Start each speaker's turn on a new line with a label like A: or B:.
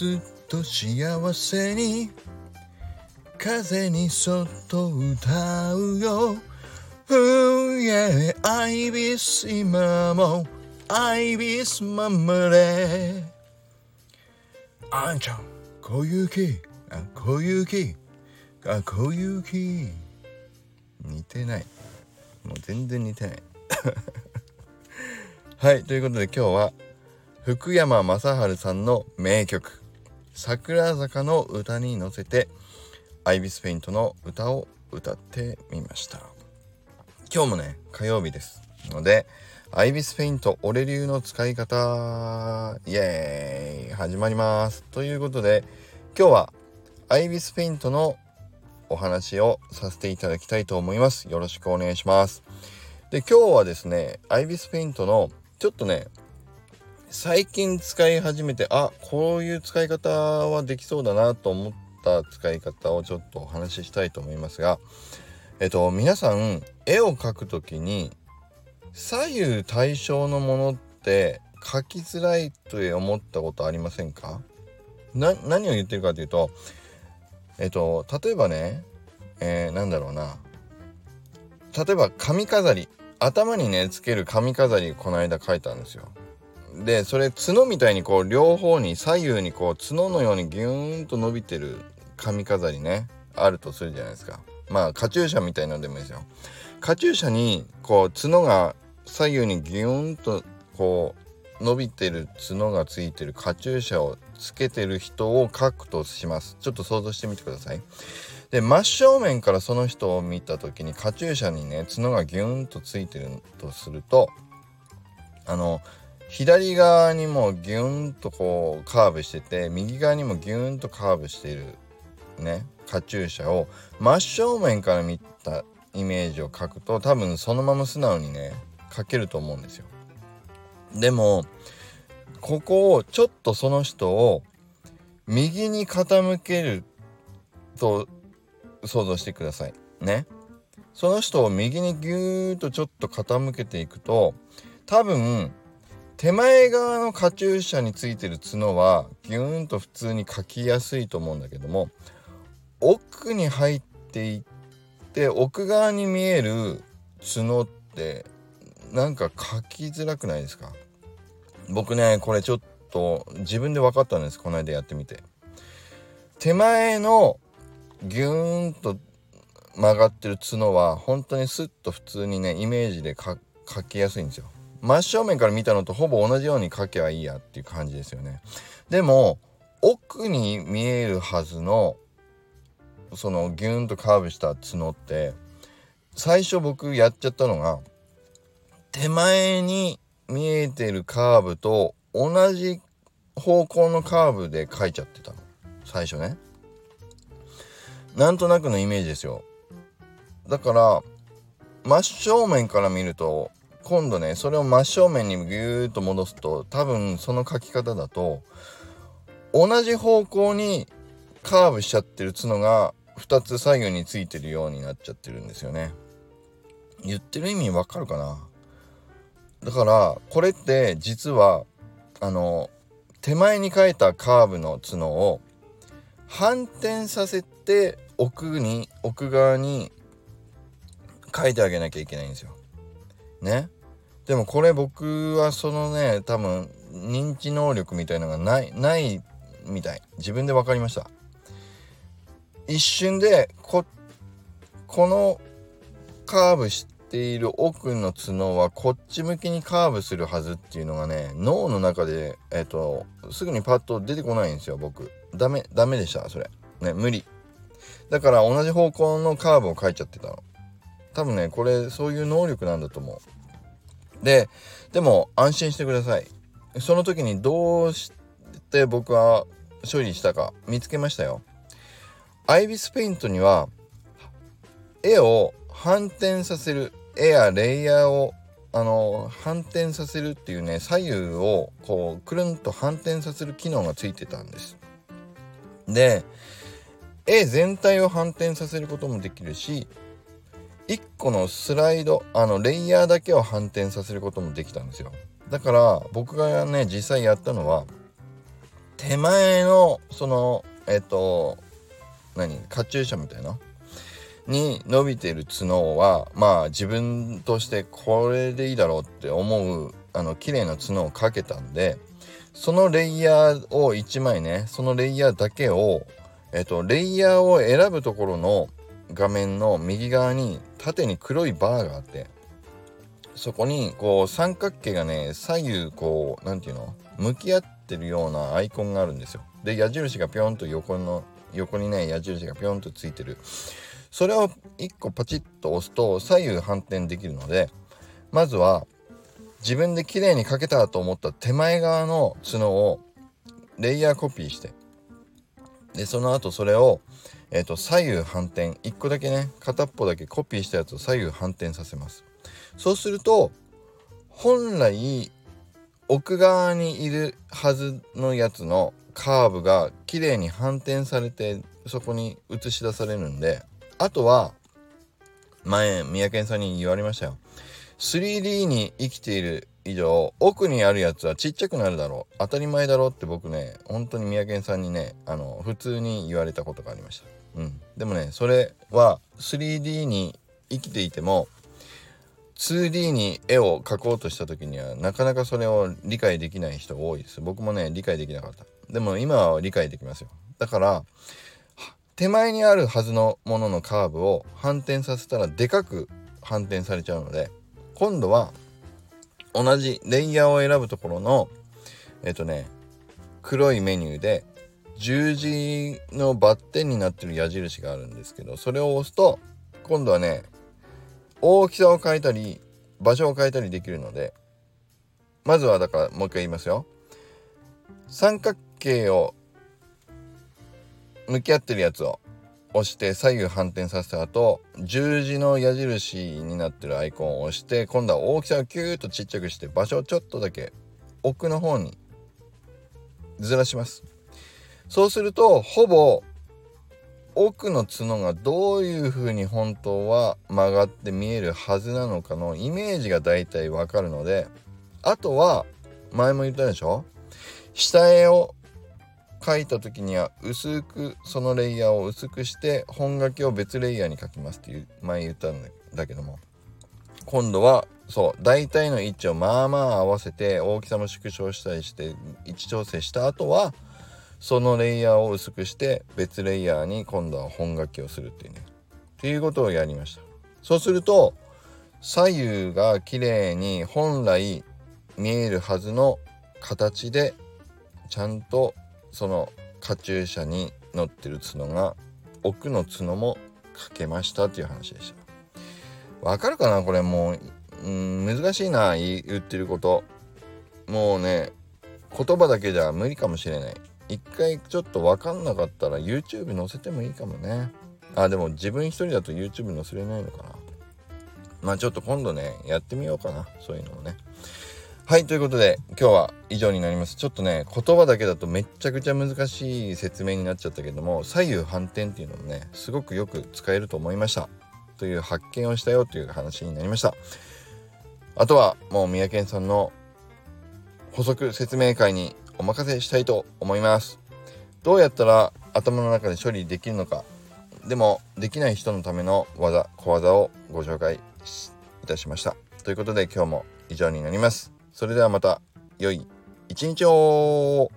A: ずっと幸せに風にそっと歌うよ。Oh yeah アイビス今もアイビスまんまで。あんちゃん小雪あ小雪あ小雪似てない。もう全然似てない。はいということで今日は福山雅治さんの名曲「桜坂の歌」に乗せてアイビスペイントの歌を歌ってみました。今日もね火曜日ですのでアイビスペイント俺流の使い方イエーイ始まります。ということで今日はアイビスペイントのお話をさせていただきたいと思います。よろしくお願いします。で今日はですねアイビスペイントのちょっとね最近使い始めてあこういう使い方はできそうだなと思った使い方をちょっとお話ししたいと思いますがえっと皆さん絵を描くときに左右対称のものって描きづらいと思ったことありませんか？何を言ってるかというとえっと例えばね、えー、なんだろうな。例えば髪飾り。頭にねつける髪飾りこの間描いたんですよ。でそれ角みたいにこう両方に左右にこう角のようにギューンと伸びてる髪飾りねあるとするじゃないですか。まあカチューシャみたいなのでもいいですよ。カチューシャにこう角が左右にギューンとこう伸びてる角がついてるカチューシャをつけてる人を描くとします。ちょっと想像してみてください。で真正面からその人を見た時にカチューシャにね角がギューンとついてるとするとあの左側にもギューンとこうカーブしてて右側にもギューンとカーブしているねカチューシャを真正面から見たイメージを描くと多分そのまま素直にね描けると思うんですよ。でもここをちょっとその人を右に傾けると想像してください。ね。その人を右にギューッとちょっと傾けていくと多分手前側のカチューシャについてる角はギューンと普通に描きやすいと思うんだけども奥に入っていって奥側に見える角ってなんか描きづらくないですか？僕ねこれちょっと自分で分かったんですこの間やってみて。手前のギューンと曲がってる角は本当にスッと普通にねイメージで描きやすいんですよ。真正面から見たのとほぼ同じように描けばいいやっていう感じですよね。でも奥に見えるはずのそのギューンとカーブした角って最初僕やっちゃったのが手前に見えてるカーブと同じ方向のカーブで描いちゃってたの。最初ね。なんとなくのイメージですよ。だから真正面から見ると今度ねそれを真正面にギューッと戻すと多分その書き方だと同じ方向にカーブしちゃってる角が2つ左右についてるようになっちゃってるんですよね。言ってる意味わかるかな？だからこれって実はあの手前に書いたカーブの角を反転させて奥に奥側に書いてあげなきゃいけないんですよ。ね？でもこれ僕はそのね多分認知能力みたいのがないないみたい。自分で分かりました。一瞬でここのカーブしている奥の角はこっち向きにカーブするはずっていうのがね脳の中でえっ、とすぐにパッと出てこないんですよ僕。ダメダメでしたそれ。ね無理。だから同じ方向のカーブを書いちゃってたの。多分ねこれそういう能力なんだと思う。で、でも安心してください。その時にどうして僕は処理したか見つけましたよ。アイビスペイントには絵を反転させる絵やレイヤーをあの反転させるっていうね左右をこうくるんと反転させる機能がついてたんです。で絵全体を反転させることもできるし1個のスライドあのレイヤーだけを反転させることもできたんですよ。だから僕がね実際やったのは手前のそのえっと何カチューシャみたいなに伸びてる角はまあ自分としてこれでいいだろうって思うあの綺麗な角をかけたんでそのレイヤーを1枚ねそのレイヤーだけをえっとレイヤーを選ぶところの画面の右側に縦に黒いバーがあってそこにこう三角形がね左右こう何て言うの向き合ってるようなアイコンがあるんですよ。で矢印がぴょんと横の横にね矢印がぴょんとついてるそれを1個パチッと押すと左右反転できるのでまずは自分で綺麗に描けたと思った手前側の角をレイヤーコピーしてでその後それを、えーと、左右反転。1個だけね片っぽだけコピーしたやつを左右反転させます。そうすると本来奥側にいるはずのやつのカーブが綺麗に反転されてそこに映し出されるんであとは前三宅さんに言われましたよ。3D に生きている以上奥にあるやつはちっちゃくなるだろう。当たり前だろうって僕ね本当に三宅さんにねあの普通に言われたことがありました、うん、でもねそれは 3D に生きていても 2D に絵を描こうとした時にはなかなかそれを理解できない人多いです。僕もね理解できなかった。でも今は理解できますよ。だから手前にあるはずのもののカーブを反転させたらでかく反転されちゃうので今度は同じレイヤーを選ぶところのえっとね黒いメニューで十字のバッテンになってる矢印があるんですけどそれを押すと今度はね大きさを変えたり場所を変えたりできるのでまずはだからもう一回言いますよ。三角形を向き合ってるやつを押して左右反転させた後十字の矢印になってるアイコンを押して今度は大きさをキューッとちっちゃくして場所をちょっとだけ奥の方にずらします。そうするとほぼ奥の角がどういう風に本当は曲がって見えるはずなのかのイメージが大体わかるのであとは前も言ったでしょ？下絵を描いた時には薄くそのレイヤーを薄くして本書きを別レイヤーに書きますっていう前言ったんだけども。今度はそう大体の位置をまあまあ合わせて大きさも縮小したりして位置調整した後はそのレイヤーを薄くして別レイヤーに今度は本書きをするっていうね。っていうことをやりました。そうすると左右が綺麗に本来見えるはずの形でちゃんとそのカチューシャに乗ってる角が奥の角もかけましたっていう話でした。わかるかな？これもううん難しいな。言ってること。もうね言葉だけじゃ無理かもしれない。一回ちょっと分かんなかったら YouTube 載せてもいいかもね。あでも自分一人だと YouTube 載せれないのかな。まあちょっと今度ねやってみようかな。そういうのもね。はいということで今日は以上になります。ちょっとね言葉だけだとめっちゃくちゃ難しい説明になっちゃったけども左右反転っていうのもねすごくよく使えると思いました。という発見をしたよという話になりました。あとはもう三宅さんの補足説明会にお任せしたいと思います。どうやったら頭の中で処理できるのか。でもできない人のための技小技をご紹介いたしました。ということで今日も以上になります。それではまた良い一日を。